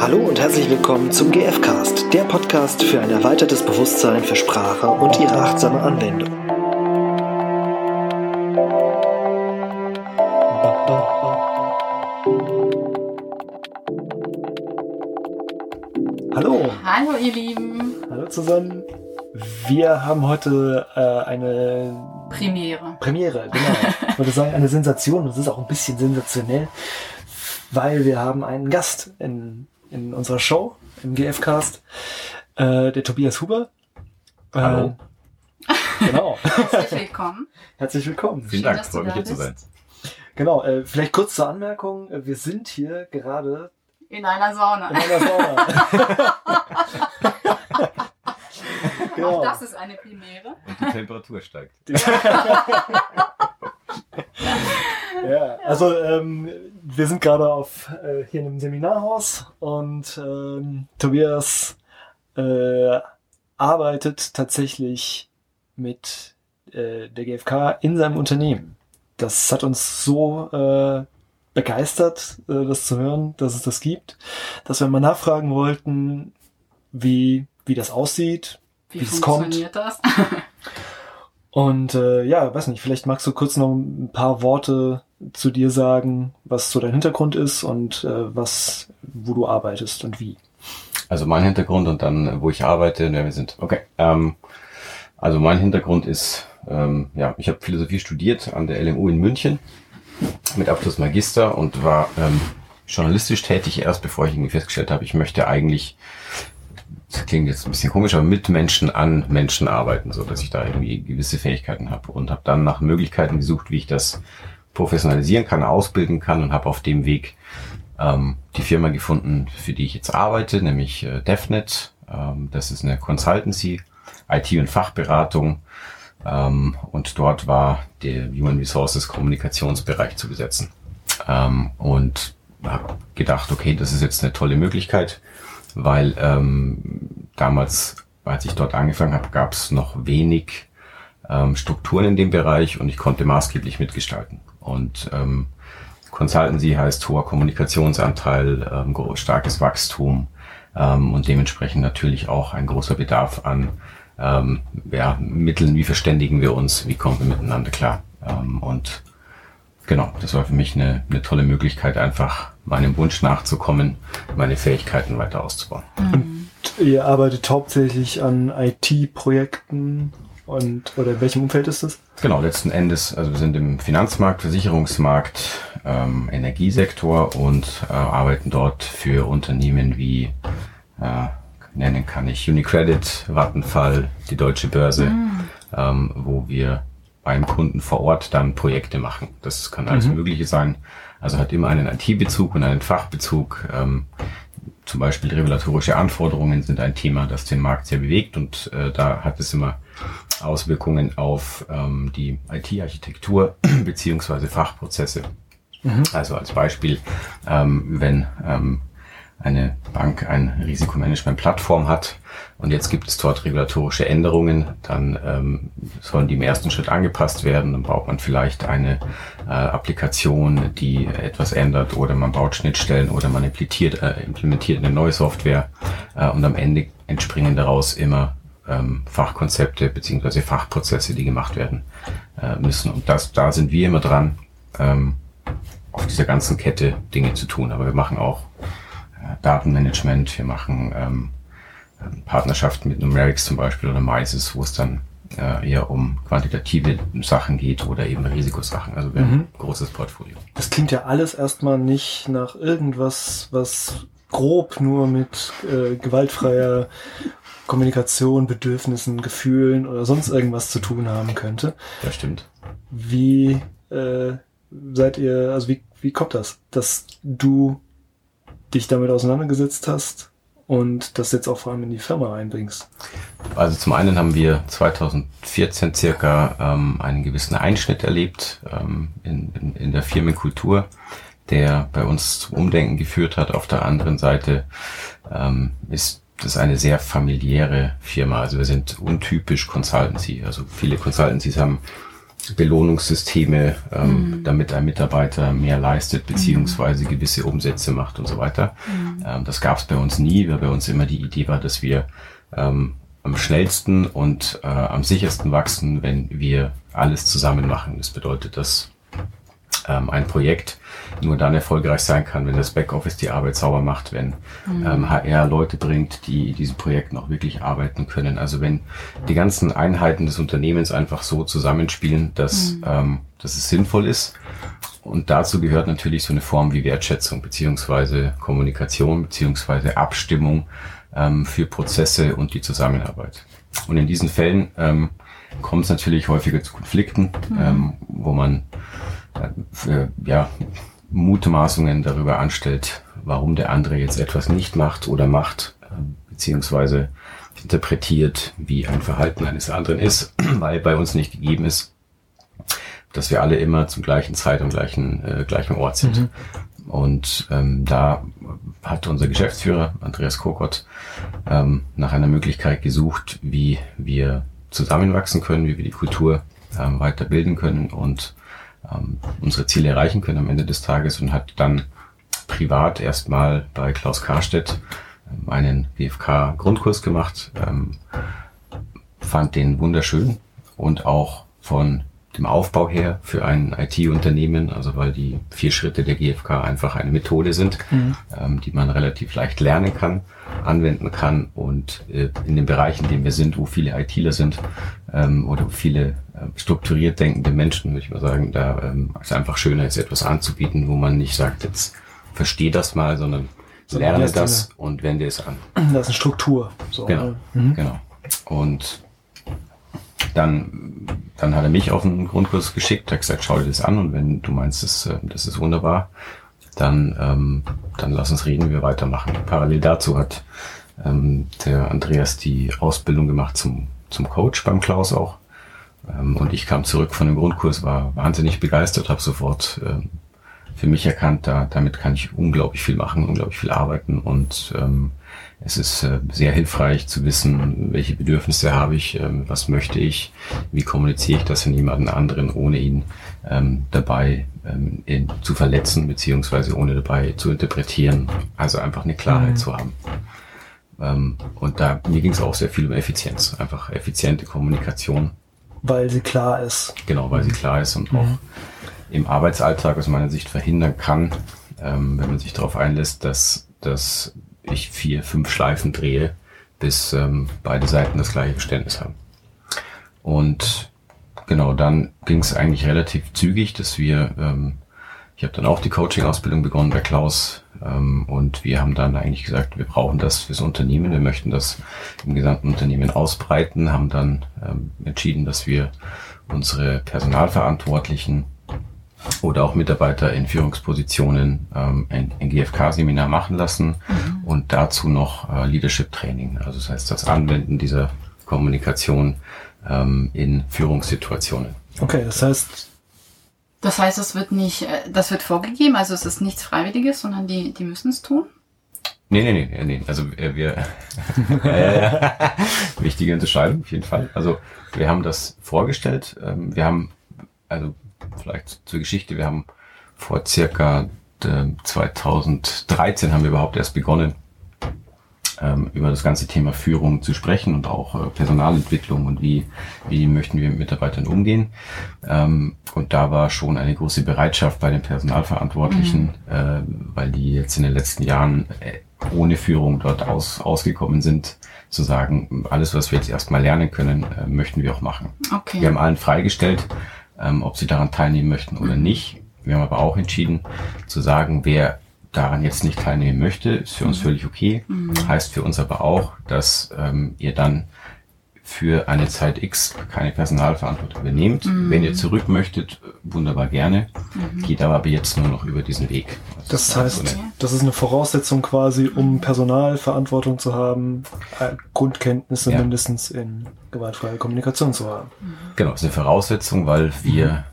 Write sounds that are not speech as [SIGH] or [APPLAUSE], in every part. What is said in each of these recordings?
Hallo und herzlich willkommen zum GFcast, der Podcast für ein erweitertes Bewusstsein für Sprache und ihre achtsame Anwendung. Hallo, Hallo ihr Lieben. hallo zusammen. Wir haben heute äh, eine Premiere. Premiere, genau. Ich würde sagen, eine Sensation. Das ist auch ein bisschen sensationell, weil wir haben einen Gast in, in unserer Show, im GF-Cast, äh, der Tobias Huber. Äh, Hallo. [LAUGHS] genau. Herzlich willkommen. Herzlich willkommen. Vielen Schön, Dank, freut mich hier zu sein. bist. Genau, äh, vielleicht kurz zur Anmerkung. Wir sind hier gerade In einer Sauna. in einer Sauna. [LAUGHS] Auch genau. das ist eine Premiere. Und die Temperatur steigt. Ja, [LAUGHS] also ähm, wir sind gerade auf äh, hier in einem Seminarhaus und ähm, Tobias äh, arbeitet tatsächlich mit äh, der GfK in seinem Unternehmen. Das hat uns so äh, begeistert, äh, das zu hören, dass es das gibt, dass wir mal nachfragen wollten, wie, wie das aussieht, Wie, Wie es kommt. funktioniert das? [LAUGHS] Und äh, ja, weiß nicht, vielleicht magst du kurz noch ein paar Worte zu dir sagen, was so dein Hintergrund ist und äh, was, wo du arbeitest und wie. Also mein Hintergrund und dann, äh, wo ich arbeite, wer wir sind. Okay. Ähm, also mein Hintergrund ist, ähm, ja, ich habe Philosophie studiert an der LMU in München mit Abschluss Magister und war ähm, journalistisch tätig erst, bevor ich irgendwie festgestellt habe, ich möchte eigentlich, das klingt jetzt ein bisschen komisch, aber mit Menschen an Menschen arbeiten, so dass ich da irgendwie gewisse Fähigkeiten habe und habe dann nach Möglichkeiten gesucht, wie ich das professionalisieren kann, ausbilden kann und habe auf dem Weg ähm, die Firma gefunden, für die ich jetzt arbeite, nämlich äh, DevNet. Ähm, das ist eine Consultancy, IT- und Fachberatung. Ähm, und dort war der Human Resources Kommunikationsbereich zu besetzen. Ähm, und habe gedacht, okay, das ist jetzt eine tolle Möglichkeit, weil ähm, damals, als ich dort angefangen habe, gab es noch wenig ähm, Strukturen in dem Bereich und ich konnte maßgeblich mitgestalten. Und ähm, Consultancy heißt hoher Kommunikationsanteil, ähm, starkes Wachstum ähm, und dementsprechend natürlich auch ein großer Bedarf an ähm, ja, Mitteln, wie verständigen wir uns, wie kommen wir miteinander klar. Ähm, und genau, das war für mich eine, eine tolle Möglichkeit, einfach meinem Wunsch nachzukommen, meine Fähigkeiten weiter auszubauen. Ihr arbeitet hauptsächlich an IT-Projekten und oder in welchem Umfeld ist das? Genau, letzten Endes, also wir sind im Finanzmarkt, Versicherungsmarkt, ähm, Energiesektor und äh, arbeiten dort für Unternehmen wie, äh, nennen kann ich Unicredit, Vattenfall, die Deutsche Börse, ähm, wo wir beim Kunden vor Ort dann Projekte machen. Das kann alles Mögliche sein. Also hat immer einen IT-Bezug und einen Fachbezug. Ähm, zum Beispiel regulatorische Anforderungen sind ein Thema, das den Markt sehr bewegt und äh, da hat es immer Auswirkungen auf ähm, die IT-Architektur [CLEARS THROAT] beziehungsweise Fachprozesse. Also als Beispiel, ähm, wenn ähm, eine Bank ein Risikomanagement-Plattform hat und jetzt gibt es dort regulatorische Änderungen, dann ähm, sollen die im ersten Schritt angepasst werden. Dann baut man vielleicht eine äh, Applikation, die etwas ändert oder man baut Schnittstellen oder man implementiert, äh, implementiert eine neue Software äh, und am Ende entspringen daraus immer ähm, Fachkonzepte beziehungsweise Fachprozesse, die gemacht werden äh, müssen. Und das, da sind wir immer dran, ähm, auf dieser ganzen Kette Dinge zu tun. Aber wir machen auch Datenmanagement, wir machen ähm, Partnerschaften mit Numerics zum Beispiel oder Mises, wo es dann äh, eher um quantitative Sachen geht oder eben Risikosachen. Also wir haben ein großes Portfolio. Das klingt ja alles erstmal nicht nach irgendwas, was grob nur mit äh, gewaltfreier Kommunikation, Bedürfnissen, Gefühlen oder sonst irgendwas zu tun haben könnte. Das stimmt. Wie äh, seid ihr, also wie, wie kommt das, dass du dich damit auseinandergesetzt hast und das jetzt auch vor allem in die Firma einbringst? Also zum einen haben wir 2014 circa ähm, einen gewissen Einschnitt erlebt ähm, in, in, in der Firmenkultur, der bei uns zum Umdenken geführt hat. Auf der anderen Seite ähm, ist das eine sehr familiäre Firma. Also wir sind untypisch Consultancy. Also viele Consultancies haben Belohnungssysteme, ähm, damit ein Mitarbeiter mehr leistet, beziehungsweise gewisse Umsätze macht und so weiter. Ähm, das gab es bei uns nie, weil bei uns immer die Idee war, dass wir ähm, am schnellsten und äh, am sichersten wachsen, wenn wir alles zusammen machen. Das bedeutet, dass ähm, ein Projekt nur dann erfolgreich sein kann, wenn das Backoffice die Arbeit sauber macht, wenn ähm, HR Leute bringt, die diesen Projekten auch wirklich arbeiten können. Also wenn die ganzen Einheiten des Unternehmens einfach so zusammenspielen, dass, ähm, dass es sinnvoll ist. Und dazu gehört natürlich so eine Form wie Wertschätzung beziehungsweise Kommunikation beziehungsweise Abstimmung ähm, für Prozesse und die Zusammenarbeit. Und in diesen Fällen ähm, kommt es natürlich häufiger zu Konflikten, ähm, wo man für, ja, Mutmaßungen darüber anstellt, warum der andere jetzt etwas nicht macht oder macht, äh, beziehungsweise interpretiert, wie ein Verhalten eines anderen ist, [CLEARS THROAT] weil bei uns nicht gegeben ist, dass wir alle immer zum gleichen Zeit und gleichen, äh, gleichen Ort sind. Und ähm, da hat unser Geschäftsführer Andreas Kokott ähm, nach einer Möglichkeit gesucht, wie wir zusammenwachsen können, wie wir die Kultur ähm, weiterbilden können und ähm, unsere Ziele erreichen können am Ende des Tages und hat dann privat erstmal bei Klaus Karstedt ähm, einen GFK-Grundkurs gemacht, ähm, fand den wunderschön und auch von dem Aufbau her für ein IT-Unternehmen, also weil die vier Schritte der GfK einfach eine Methode sind, ähm, die man relativ leicht lernen kann, anwenden kann und äh, in den Bereichen, in denen wir sind, wo viele ITler sind ähm, oder wo viele äh, strukturiert denkende Menschen, würde ich mal sagen, da ähm, es einfach schöner ist, etwas anzubieten, wo man nicht sagt, jetzt versteh das mal, sondern Sondern lerne erst das und wende es an. Das ist eine Struktur. So, Genau, ne? genau. Und dann, dann hat er mich auf einen Grundkurs geschickt, hat gesagt, schau dir das an und wenn du meinst, das, äh, das ist wunderbar, dann, ähm, dann lass uns reden, wir weitermachen. Parallel dazu hat ähm, der Andreas die Ausbildung gemacht zum, zum Coach beim Klaus auch. Ähm, und ich kam zurück von dem Grundkurs, war wahnsinnig begeistert, habe sofort ähm, für mich erkannt, da, damit kann ich unglaublich viel machen, unglaublich viel arbeiten und ähm, es ist äh, sehr hilfreich zu wissen, welche Bedürfnisse habe ich, ähm, was möchte ich, wie kommuniziere ich das in jemanden anderen, ohne ihn ähm, dabei ähm, in, zu verletzen, beziehungsweise ohne dabei zu interpretieren. Also einfach eine Klarheit Mhm. zu haben. Und da mir ging es auch sehr viel um Effizienz, einfach effiziente Kommunikation, Weil sie klar ist. genau, weil sie klar ist und auch im Arbeitsalltag aus meiner Sicht verhindern kann, wenn man sich darauf einlässt, dass, dass ich vier, fünf Schleifen drehe, bis ähm, beide Seiten das gleiche Verständnis haben. Und genau, dann ging es eigentlich relativ zügig, dass wir, ähm, ich habe dann auch die Coaching-Ausbildung begonnen bei Klaus ähm, und wir haben dann eigentlich gesagt, wir brauchen das fürs Unternehmen, wir möchten das im gesamten Unternehmen ausbreiten, haben dann ähm, entschieden, dass wir unsere Personalverantwortlichen oder auch Mitarbeiter in Führungspositionen ähm, ein, ein GFK-Seminar machen lassen und dazu noch äh, Leadership-Training, also das heißt das Anwenden dieser Kommunikation ähm, in Führungssituationen. Okay, das heißt, Das heißt, es wird nicht, äh, das wird vorgegeben, also es ist nichts Freiwilliges, sondern die, die müssen es tun. Nee, nee, nee, nee, also äh, wir, [LAUGHS] äh, wichtige Unterscheidung auf jeden Fall. Also wir haben das vorgestellt, ähm, wir haben, also vielleicht zur Geschichte, wir haben vor circa äh, 2013 haben wir überhaupt erst begonnen, ähm, über das ganze Thema Führung zu sprechen und auch äh, Personalentwicklung und wie, wie möchten wir mit Mitarbeitern umgehen. Ähm, und da war schon eine große Bereitschaft bei den Personalverantwortlichen, äh, weil die jetzt in den letzten Jahren äh, ohne Führung dort aus, ausgekommen sind, zu sagen, alles, was wir jetzt erstmal lernen können, möchten wir auch machen. Okay. Wir haben allen freigestellt, ähm, ob sie daran teilnehmen möchten oder nicht. Wir haben aber auch entschieden zu sagen, wer daran jetzt nicht teilnehmen möchte, ist für uns völlig okay. Heißt für uns aber auch, dass ähm, ihr dann für eine Zeit X keine Personalverantwortung übernehmt. Wenn ihr zurück möchtet, wunderbar gerne. Geht aber ab jetzt nur noch über diesen Weg. Also das heißt, so das ist eine Voraussetzung quasi, um Personalverantwortung zu haben, äh, Grundkenntnisse Ja. mindestens in gewaltfreier Kommunikation zu haben. Genau, ist eine Voraussetzung, weil wir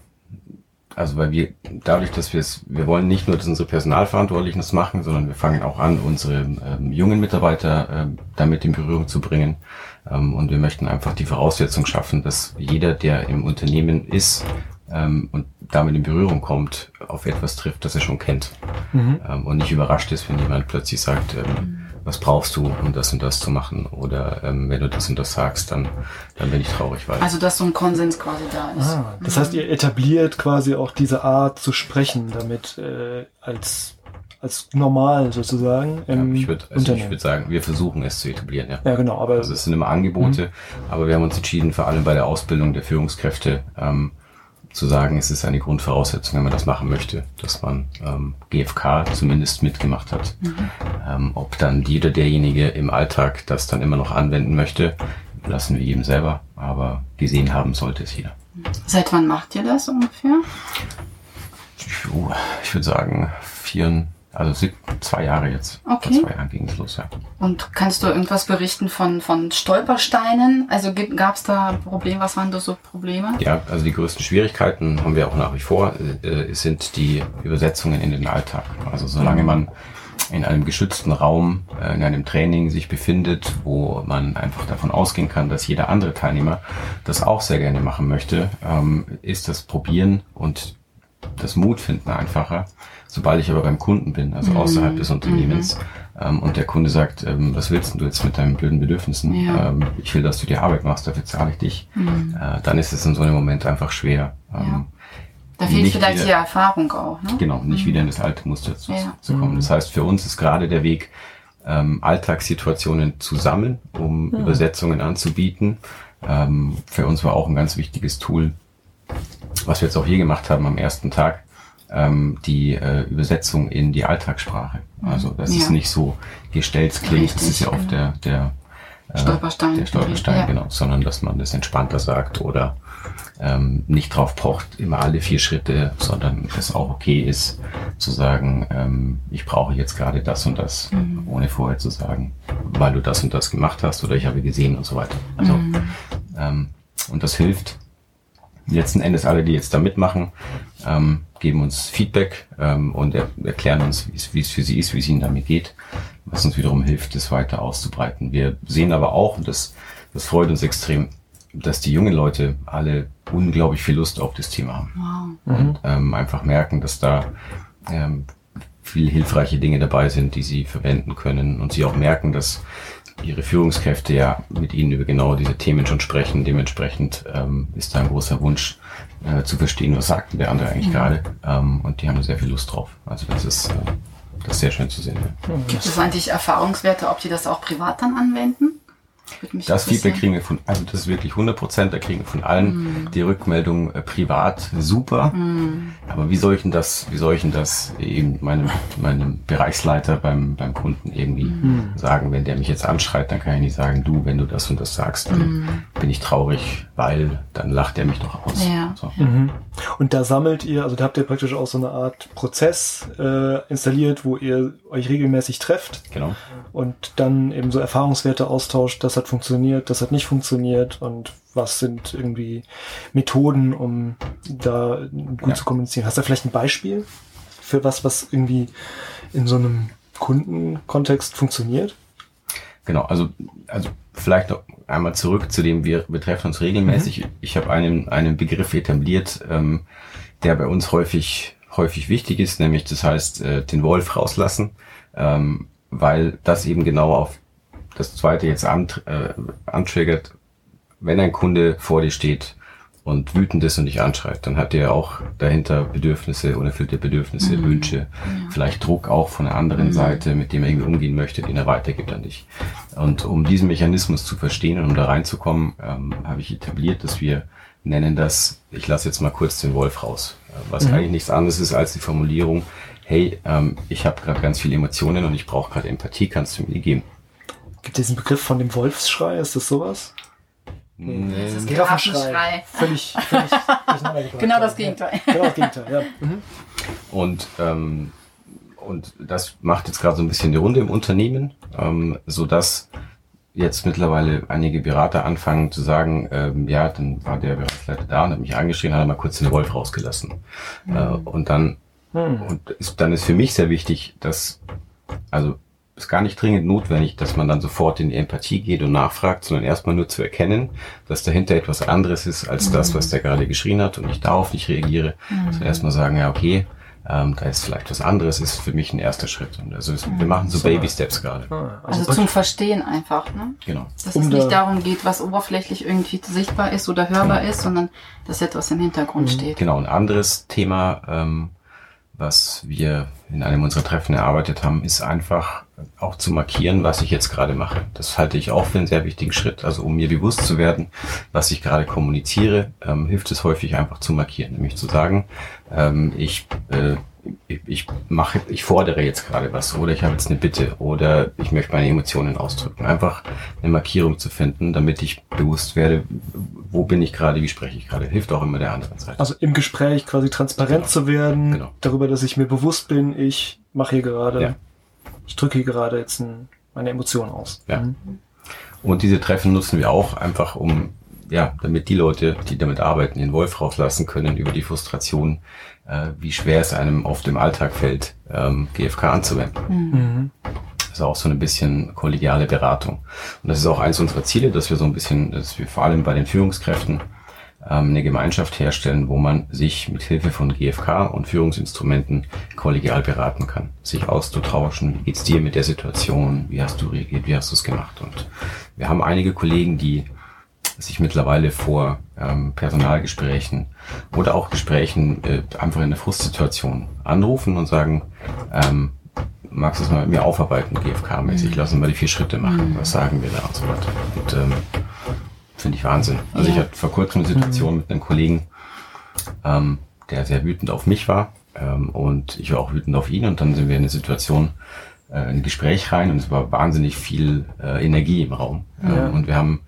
Also weil wir dadurch, dass wir es, wir wollen nicht nur, dass unsere Personalverantwortlichen das machen, sondern wir fangen auch an, unsere ähm, jungen Mitarbeiter ähm, damit in Berührung zu bringen. Ähm, und wir möchten einfach die Voraussetzung schaffen, dass jeder, der im Unternehmen ist ähm, und damit in Berührung kommt, auf etwas trifft, das er schon kennt. Mhm. Ähm, und nicht überrascht ist, wenn jemand plötzlich sagt, ähm, was brauchst du, um das und das zu machen? Oder ähm, wenn du das und das sagst, dann, dann bin ich traurig, weil Also, dass so ein Konsens quasi da ist. Ah, das heißt, ihr etabliert quasi auch diese Art zu sprechen, damit äh, als als normal sozusagen ja, im ich würde also ich würd sagen, wir versuchen es zu etablieren, ja. ja, genau, aber Also es sind immer Angebote, aber wir haben uns entschieden, vor allem bei der Ausbildung der Führungskräfte, ähm, zu sagen, es ist eine Grundvoraussetzung, wenn man das machen möchte, dass man ähm, GFK zumindest mitgemacht hat. Ähm, ob dann die oder derjenige im Alltag das dann immer noch anwenden möchte, lassen wir jedem selber, aber gesehen haben sollte es jeder. Seit wann macht ihr das ungefähr? Ich würde sagen, vier, also zwei Jahre jetzt. Okay. Vor zwei Jahren ging es los, ja. Und kannst du irgendwas berichten von, von Stolpersteinen? Also gab es da Probleme? Was waren da so Probleme? Ja, also die größten Schwierigkeiten haben wir auch nach wie vor, äh, sind die Übersetzungen in den Alltag. Also solange man in einem geschützten Raum, äh, in einem Training sich befindet, wo man einfach davon ausgehen kann, dass jeder andere Teilnehmer das auch sehr gerne machen möchte, ähm, ist das Probieren und das Mut finden einfacher. Sobald ich aber beim Kunden bin, also außerhalb des Unternehmens, ähm, und der Kunde sagt, ähm, was willst du jetzt mit deinen blöden Bedürfnissen? Ja. Ähm, ich will, dass du die Arbeit machst, dafür zahle ich dich. Äh, dann ist es in so einem Moment einfach schwer. Ähm, Da fehlt vielleicht wieder- die Erfahrung auch, ne? Genau, nicht wieder in das alte Muster zu, Ja. zu kommen. Das heißt, für uns ist gerade der Weg, ähm, Alltagssituationen zu sammeln, um Übersetzungen anzubieten. Ähm, für uns war auch ein ganz wichtiges Tool, was wir jetzt auch hier gemacht haben am ersten Tag, ähm, die äh, Übersetzung in die Alltagssprache. Also das Ja. ist nicht so gestellt klingt, das ist Richtig, ja oft der, der äh, Stolperstein. Der Stolperstein, Ja. genau, sondern dass man das entspannter sagt oder ähm, nicht drauf pocht, immer alle vier Schritte, sondern es auch okay ist zu sagen, ähm, ich brauche jetzt gerade das und das, Mhm. ohne vorher zu sagen, weil du das und das gemacht hast oder ich habe gesehen und so weiter. Also Mhm. ähm, und das hilft. Letzten Endes alle, die jetzt da mitmachen, ähm, geben uns Feedback ähm, und er, erklären uns, wie es- für sie ist, wie es ihnen damit geht, was uns wiederum hilft, es weiter auszubreiten. Wir sehen aber auch, und das, das freut uns extrem, dass die jungen Leute alle unglaublich viel Lust auf das Thema haben Wow. und ähm, einfach merken, dass da ähm, viel hilfreiche Dinge dabei sind, die sie verwenden können und sie auch merken, dass ihre Führungskräfte ja mit ihnen über genau diese Themen schon sprechen. Dementsprechend ähm, ist da ein großer Wunsch äh, zu verstehen, was sagt denn der andere eigentlich gerade. Ähm, und die haben da sehr viel Lust drauf. Also das ist, äh, das ist sehr schön zu sehen. Ja. Gibt es eigentlich Erfahrungswerte, ob die das auch privat dann anwenden? Das. Feedback kriegen wir von, also das ist wirklich 100 Prozent, da kriegen wir von allen die Rückmeldung äh, privat, super. Aber wie soll ich denn das, wie soll ich denn das eben meinem, meinem Bereichsleiter beim, beim Kunden irgendwie sagen, wenn der mich jetzt anschreit, dann kann ich nicht sagen, du, wenn du das und das sagst, dann bin ich traurig, weil dann lacht er mich doch aus. Ja. So. Mhm. Und da sammelt ihr, also da habt ihr praktisch auch so eine Art Prozess äh, installiert, wo ihr euch regelmäßig trefft Genau. und dann eben so Erfahrungswerte austauscht, das hat funktioniert, das hat nicht funktioniert und was sind irgendwie Methoden, um da gut Ja. zu kommunizieren. Hast du vielleicht ein Beispiel für was, was irgendwie in so einem Kundenkontext funktioniert? Genau, also, also vielleicht noch einmal zurück zu dem, wir betreffen uns regelmäßig. Ich habe einen, einen Begriff etabliert, ähm, der bei uns häufig, häufig wichtig ist, nämlich das heißt, äh, den Wolf rauslassen, ähm, weil das eben genau auf das zweite jetzt ant, äh, antriggert, wenn ein Kunde vor dir steht und wütend ist und dich anschreit, dann hat er auch dahinter Bedürfnisse, unerfüllte Bedürfnisse, Wünsche, vielleicht Druck auch von der anderen Seite, mit dem er irgendwie umgehen möchte, den er weitergibt an dich. Und um diesen Mechanismus zu verstehen und um da reinzukommen, ähm, habe ich etabliert, dass wir nennen das, ich lasse jetzt mal kurz den Wolf raus, was eigentlich nichts anderes ist als die Formulierung, hey, ähm, ich habe gerade ganz viele Emotionen und ich brauche gerade Empathie, kannst du mir die geben? Gibt es diesen Begriff von dem Wolfsschrei? Ist das sowas? Das ist Giraffenschrei. Völlig, völlig durcheinandergebracht. Genau das Ja. Gegenteil. Genau das Gegenteil, ja. Mhm. Und, ähm, und das macht jetzt gerade so ein bisschen die Runde im Unternehmen, ähm, so dass jetzt mittlerweile einige Berater anfangen zu sagen, ähm, ja, dann war der Bereichsleiter da und hat mich angeschrien, hat er mal kurz den Wolf rausgelassen. Mhm. Äh, und dann, mhm. und ist, dann ist für mich sehr wichtig, dass, also ist gar nicht dringend notwendig, dass man dann sofort in die Empathie geht und nachfragt, sondern erstmal nur zu erkennen, dass dahinter etwas anderes ist als mhm. das, was der gerade geschrien hat und ich darauf nicht reagiere. Mhm. Also erstmal sagen, ja, okay, ähm, da ist vielleicht was anderes, ist für mich ein erster Schritt. Und also es, wir mhm. machen so Baby Steps gerade. Ah, also, also zum Verstehen einfach, ne? Genau. Dass um es nicht darum geht, was oberflächlich irgendwie sichtbar ist oder hörbar genau. ist, sondern dass etwas im Hintergrund mhm. steht. Genau, ein anderes Thema, ähm, was wir in einem unserer Treffen erarbeitet haben, ist einfach auch zu markieren, was ich jetzt gerade mache. Das halte ich auch für einen sehr wichtigen Schritt. Also um mir bewusst zu werden, was ich gerade kommuniziere, ähm, hilft es häufig einfach zu markieren. Nämlich zu sagen, ähm, ich äh, ich mache, ich fordere jetzt gerade was oder ich habe jetzt eine Bitte oder ich möchte meine Emotionen ausdrücken. Einfach eine Markierung zu finden, damit ich bewusst werde, wo bin ich gerade, wie spreche ich gerade. Hilft auch immer der anderen Seite. Also im Gespräch quasi transparent genau. zu werden, genau. darüber, dass ich mir bewusst bin, ich mache hier gerade, ja. ich drücke hier gerade jetzt ein, meine Emotionen aus. Ja. Mhm. Und diese Treffen nutzen wir auch einfach, um ja, damit die Leute, die damit arbeiten, den Wolf rauslassen können über die Frustration, äh, wie schwer es einem auf dem Alltag fällt, ähm, GFK anzuwenden. Mhm. Das ist auch so ein bisschen kollegiale Beratung. Und das ist auch eines unserer Ziele, dass wir so ein bisschen, dass wir vor allem bei den Führungskräften ähm, eine Gemeinschaft herstellen, wo man sich mit Hilfe von GFK und Führungsinstrumenten kollegial beraten kann, sich auszutauschen, wie geht's dir mit der Situation, wie hast du reagiert, wie hast du es gemacht. Und wir haben einige Kollegen, die sich mittlerweile vor ähm, Personalgesprächen oder auch Gesprächen äh, einfach in der Frustsituation anrufen und sagen, ähm, magst du es mal mit mir aufarbeiten, GFK-mäßig, mhm. lass uns mal die vier Schritte machen, mhm. was sagen wir da und so weiter. Und ähm, finde ich Wahnsinn. Also ja. ich hatte vor kurzem eine Situation mhm. mit einem Kollegen, ähm, der sehr wütend auf mich war ähm, und ich war auch wütend auf ihn und dann sind wir in eine Situation, äh, in ein Gespräch rein und es war wahnsinnig viel äh, Energie im Raum. Ja. Ähm, und wir haben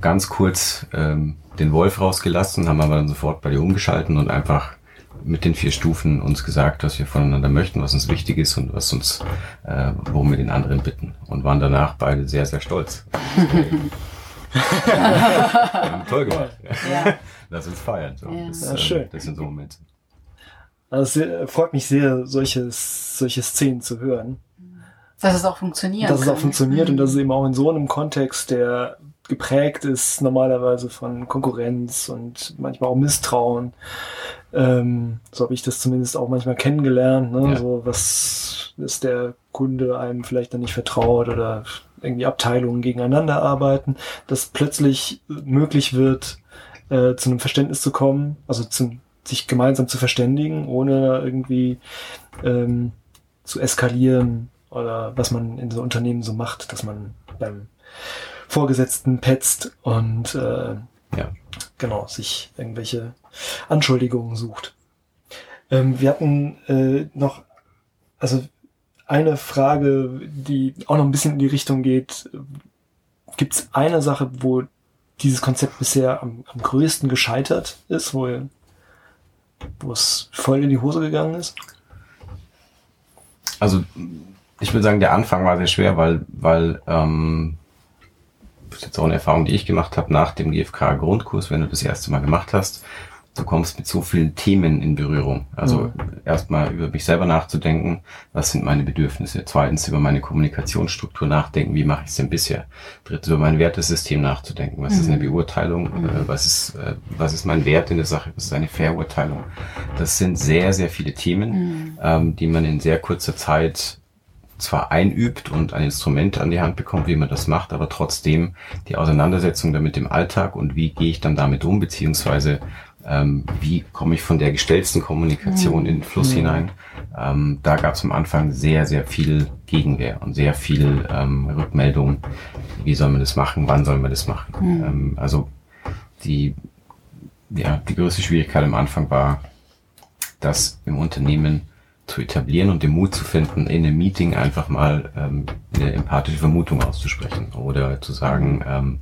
ganz kurz ähm, den Wolf rausgelassen, haben aber dann sofort bei dir umgeschalten und einfach mit den vier Stufen uns gesagt, was wir voneinander möchten, was uns wichtig ist und was uns, äh, worum wir den anderen bitten. Und waren danach beide sehr, sehr stolz. [LAUGHS] toll gemacht. Ja. Lass uns feiern. So. Ja. Das, ja, schön. Das sind so Momente. Also es freut mich sehr, solche, solche Szenen zu hören. Dass es auch funktioniert. Dass es auch funktioniert mhm. und dass es eben auch in so einem Kontext, der geprägt ist normalerweise von Konkurrenz und manchmal auch Misstrauen. Ähm, so habe ich das zumindest auch manchmal kennengelernt. Ne? Ja. So was ist der Kunde einem vielleicht dann nicht vertraut oder irgendwie Abteilungen gegeneinander arbeiten, dass plötzlich möglich wird, äh, zu einem Verständnis zu kommen, also zum, sich gemeinsam zu verständigen, ohne irgendwie ähm, zu eskalieren oder was man in so Unternehmen so macht, dass man beim Vorgesetzten petzt und äh, ja. genau, sich irgendwelche Anschuldigungen sucht. Ähm, wir hatten äh, noch, also eine Frage, die auch noch ein bisschen in die Richtung geht. Gibt es eine Sache, wo dieses Konzept bisher am, am größten gescheitert ist, wo, wo es voll in die Hose gegangen ist? Also ich würde sagen, der Anfang war sehr schwer, weil, weil ähm, ist jetzt auch eine Erfahrung, die ich gemacht habe nach dem GFK-Grundkurs, wenn du das erste Mal gemacht hast. Du kommst mit so vielen Themen in Berührung. Also mhm. erstmal über mich selber nachzudenken, was sind meine Bedürfnisse. Zweitens über meine Kommunikationsstruktur nachdenken, wie mache ich es denn bisher. Drittens über mein Wertesystem nachzudenken, was mhm. ist eine mhm. Beurteilung, mhm. äh, was ist äh, was ist mein Wert in der Sache, was ist eine Verurteilung. Das sind sehr sehr viele Themen, mhm. ähm, die man in sehr kurzer Zeit zwar einübt und ein Instrument an die Hand bekommt, wie man das macht, aber trotzdem die Auseinandersetzung damit im Alltag und wie gehe ich dann damit um, beziehungsweise ähm, wie komme ich von der gestellten Kommunikation in den Fluss mhm. hinein. Ähm, da gab es am Anfang sehr, sehr viel Gegenwehr und sehr viel ähm, Rückmeldung. Wie soll man das machen? Wann soll man das machen? Mhm. Ähm, also die, ja, die größte Schwierigkeit am Anfang war, dass im Unternehmen zu etablieren und den Mut zu finden, in einem Meeting einfach mal ähm, eine empathische Vermutung auszusprechen oder zu sagen, ähm,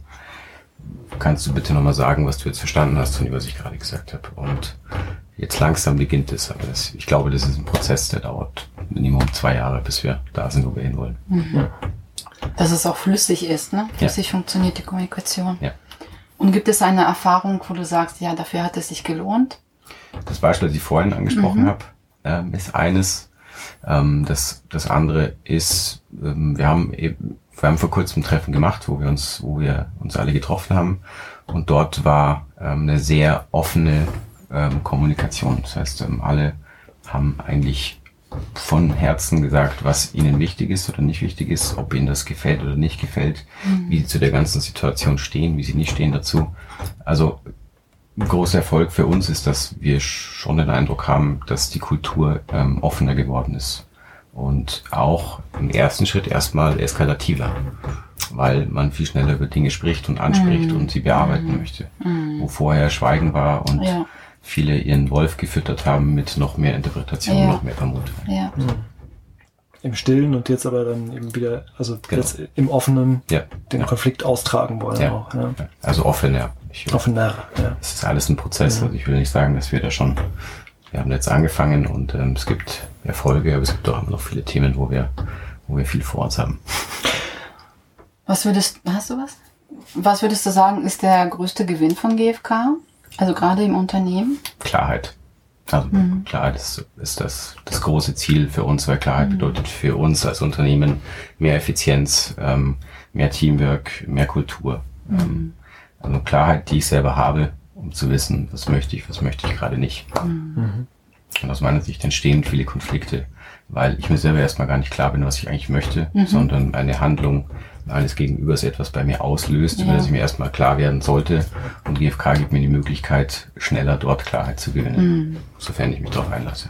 kannst du bitte nochmal sagen, was du jetzt verstanden hast von dem, was ich gerade gesagt habe. Und jetzt langsam beginnt es, aber das, ich glaube, das ist ein Prozess, der dauert Minimum zwei Jahre, bis wir da sind, wo wir hinwollen. Mhm. Dass es auch flüssig ist, ne? Flüssig funktioniert die Kommunikation. Ja. Und gibt es eine Erfahrung, wo du sagst, ja, dafür hat es sich gelohnt? Das Beispiel, das ich vorhin angesprochen habe, ähm, ist eines. Ähm, das, das andere ist, ähm, wir haben eben, wir haben vor kurzem ein Treffen gemacht, wo wir uns, wo wir uns alle getroffen haben. Und dort war ähm, eine sehr offene ähm, Kommunikation. Das heißt, ähm, alle haben eigentlich von Herzen gesagt, was ihnen wichtig ist oder nicht wichtig ist, ob ihnen das gefällt oder nicht gefällt, wie sie zu der ganzen Situation stehen, wie sie nicht stehen dazu. Also ein großer Erfolg für uns ist, dass wir schon den Eindruck haben, dass die Kultur ähm, offener geworden ist. Und auch im ersten Schritt erstmal eskalativer, weil man viel schneller über Dinge spricht und anspricht und sie bearbeiten möchte. Wo vorher Schweigen war und Ja. viele ihren Wolf gefüttert haben mit noch mehr Interpretation, Ja. noch mehr Vermutung. Ja. Im Stillen und jetzt aber dann eben wieder, also Genau. jetzt im Offenen Ja, den ja. Konflikt austragen wollen Ja. auch. Ja. Ja. Also offener. Ich, Offener, ja. es ist alles ein Prozess. Also ich will nicht sagen, dass wir da schon, wir haben jetzt angefangen und ähm, es gibt Erfolge, aber es gibt auch immer noch viele Themen, wo wir, wo wir viel vor uns haben. Was würdest, hast du was? Was würdest du sagen, ist der größte Gewinn von GfK? Also gerade im Unternehmen? Klarheit. Also Klarheit ist, ist das, das große Ziel für uns, weil Klarheit bedeutet für uns als Unternehmen mehr Effizienz, ähm, mehr Teamwork, mehr Kultur. Ähm, also Klarheit, die ich selber habe, um zu wissen, was möchte ich, was möchte ich gerade nicht. Und aus meiner Sicht entstehen viele Konflikte, weil ich mir selber erstmal gar nicht klar bin, was ich eigentlich möchte, sondern eine Handlung eines Gegenübers etwas bei mir auslöst, über Ja. das ich mir erstmal klar werden sollte. Und GFK gibt mir die Möglichkeit, schneller dort Klarheit zu gewinnen, sofern ich mich darauf einlasse.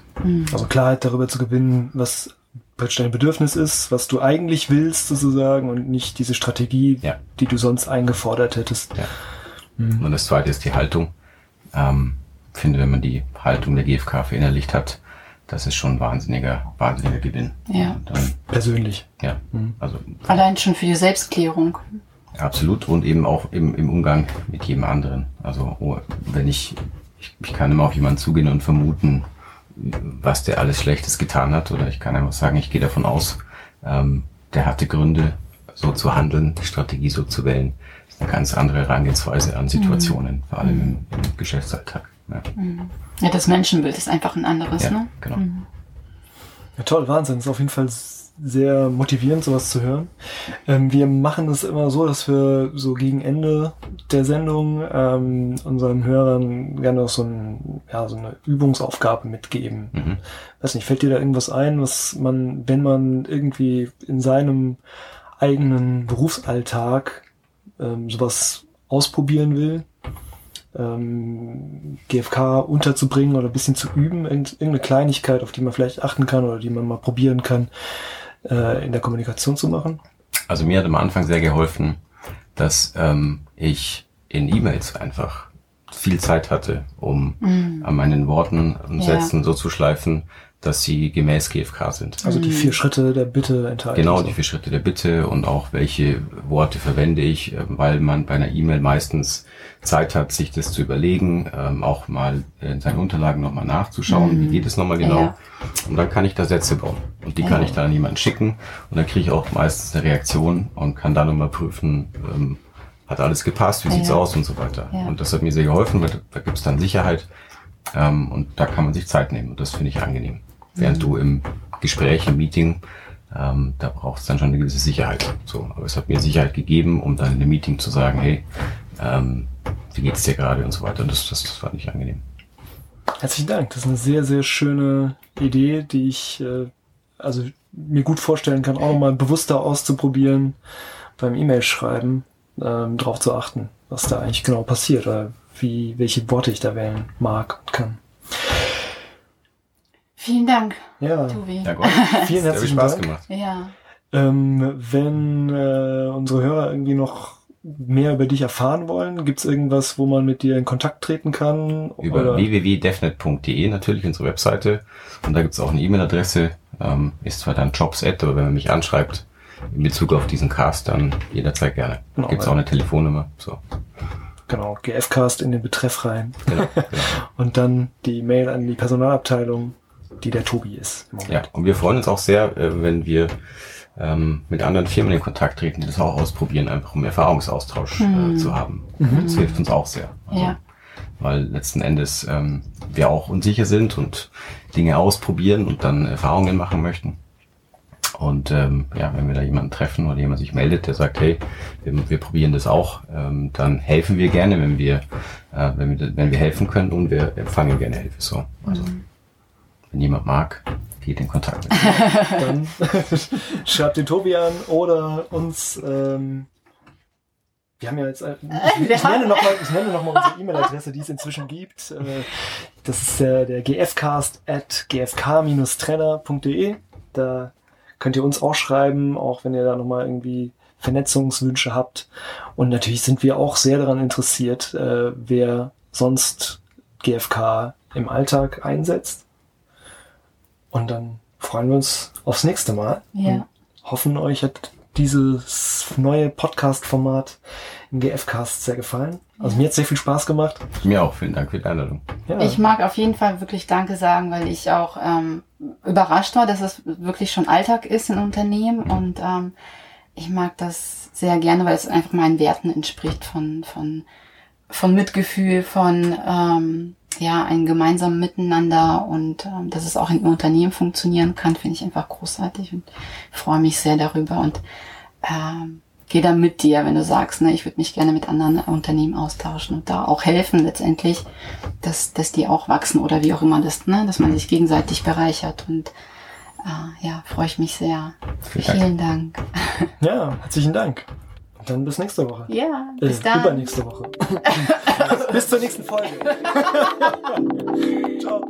Also Klarheit darüber zu gewinnen, was praktisch dein Bedürfnis ist, was du eigentlich willst sozusagen und nicht diese Strategie, Ja. die du sonst eingefordert hättest. Ja. Und das zweite ist die Haltung. Ähm, ich finde, wenn man die Haltung der GfK verinnerlicht hat, das ist schon ein wahnsinniger, wahnsinniger Gewinn. Ja. Dann, Persönlich. ja, also Allein schon für die Selbstklärung. Absolut und eben auch im, im Umgang mit jedem anderen. Also oh, wenn ich, ich, ich kann immer auf jemanden zugehen und vermuten, was der alles Schlechtes getan hat, oder ich kann einfach sagen, ich gehe davon aus, ähm, der hatte Gründe, so zu handeln, die Strategie so zu wählen. Das ist eine ganz andere Herangehensweise an Situationen, vor allem im, im Geschäftsalltag. Ja, Ja, das Menschenbild ist einfach ein anderes, ja ne? genau. Ja, toll, Wahnsinn. Ist auf jeden Fall sehr motivierend, sowas zu hören. Ähm, wir machen es immer so, dass wir so gegen Ende der Sendung ähm, unseren Hörern gerne noch so, ein, ja, so eine Übungsaufgabe mitgeben. Mhm. Weiß nicht, fällt dir da irgendwas ein, was man, wenn man irgendwie in seinem eigenen Berufsalltag ähm, sowas ausprobieren will, ähm, GFK unterzubringen oder ein bisschen zu üben, irgend- irgendeine Kleinigkeit, auf die man vielleicht achten kann oder die man mal probieren kann, äh, in der Kommunikation zu machen? Also mir hat am Anfang sehr geholfen, dass ähm, ich in E-Mails einfach viel Zeit hatte, um an meinen Worten und Ja. Sätzen so zu schleifen, dass sie gemäß GFK sind. Also die vier Schritte der Bitte enthalten. Genau, so. die vier Schritte der Bitte und auch welche Worte verwende ich, äh, weil man bei einer E-Mail meistens Zeit hat, sich das zu überlegen, ähm, auch mal in seinen Unterlagen nochmal nachzuschauen, wie geht es nochmal genau. Ja. Und dann kann ich da Sätze bauen. Und die kann Ja. ich dann an jemanden schicken und dann kriege ich auch meistens eine Reaktion und kann dann nochmal prüfen, ähm, hat alles gepasst, wie sieht's Ja. aus und so weiter. Und das hat mir sehr geholfen, weil da gibt's dann Sicherheit ähm, und da kann man sich Zeit nehmen und das finde ich angenehm. Während du im Gespräch, im Meeting, ähm, da braucht es dann schon eine gewisse Sicherheit. So, aber es hat mir Sicherheit gegeben, um dann in einem Meeting zu sagen, hey, ähm, wie geht's dir gerade und so weiter. Und das, das, das fand ich angenehm. Herzlichen Dank. Das ist eine sehr, sehr schöne Idee, die ich äh, also mir gut vorstellen kann, auch nochmal bewusster auszuprobieren, beim E-Mail-Schreiben ähm, darauf zu achten, was da eigentlich genau passiert oder wie, welche Worte ich da wählen mag und kann. Vielen Dank, Ja, Tobi. Ja, Gott. [LAUGHS] vielen herzlichen Spaß Dank. gemacht. Ja. Ähm, wenn äh, unsere Hörer irgendwie noch mehr über dich erfahren wollen, gibt's irgendwas, wo man mit dir in Kontakt treten kann? Über www.defnet.de natürlich unsere Webseite. Und da gibt's auch eine E-Mail-Adresse. Ähm, ist zwar dann Jobs aber wenn man mich anschreibt in Bezug auf diesen Cast, dann jederzeit gerne. Genau, gibt's ja. auch eine Telefonnummer. So. Genau, GFcast in den Betreff rein. Genau, [LAUGHS] genau. Und dann die Mail an die Personalabteilung, die der Tobi ist. Ja, und wir freuen uns auch sehr, äh, wenn wir ähm, mit anderen Firmen in Kontakt treten, die das auch ausprobieren, einfach um Erfahrungsaustausch äh, zu haben. Das hilft uns auch sehr. Also, Ja. Weil letzten Endes ähm, wir auch unsicher sind und Dinge ausprobieren und dann Erfahrungen machen möchten. Und ähm, ja, wenn wir da jemanden treffen oder jemand sich meldet, der sagt, hey, wir, wir probieren das auch, ähm, dann helfen wir gerne, wenn wir, äh, wenn wir, wenn wir helfen können und wir empfangen gerne Hilfe. So, also wenn jemand mag, geht in Kontakt. Mit mir. [LAUGHS] Dann [LAUGHS] schreibt den Tobi an oder uns. Ähm, wir haben ja jetzt. Äh, ich, [LAUGHS] ich nenne nochmal noch mal unsere E-Mail-Adresse, die es inzwischen gibt. Äh, das ist der, der gfcast at gfk-trainer.de. Da könnt ihr uns auch schreiben, auch wenn ihr da nochmal irgendwie Vernetzungswünsche habt. Und natürlich sind wir auch sehr daran interessiert, äh, wer sonst GFK im Alltag einsetzt. Und dann freuen wir uns aufs nächste Mal. Ja. Und hoffen, euch hat dieses neue Podcast-Format im GF-Cast sehr gefallen. Also mir hat sehr viel Spaß gemacht. Mir auch, vielen Dank für die Einladung. Ja, Ich mag auf jeden Fall wirklich Danke sagen, weil ich auch ähm, überrascht war, dass es wirklich schon Alltag ist in Unternehmen und ähm, ich mag das sehr gerne, weil es einfach meinen Werten entspricht von von von Mitgefühl, von ähm, ja ein gemeinsamen Miteinander und ähm, dass es auch in Unternehmen funktionieren kann, finde ich einfach großartig und freue mich sehr darüber und ähm, gehe da mit dir, wenn du sagst, ne, ich würde mich gerne mit anderen Unternehmen austauschen und da auch helfen letztendlich, dass, dass die auch wachsen oder wie auch immer das, ne, dass man sich gegenseitig bereichert und äh, ja, freue ich mich sehr. Vielen Dank. Vielen Dank. ja, herzlichen Dank. Dann bis nächste Woche. Ja, bis äh, dann. Übernächste Woche. [LAUGHS] bis zur nächsten Folge. [LAUGHS] Ciao.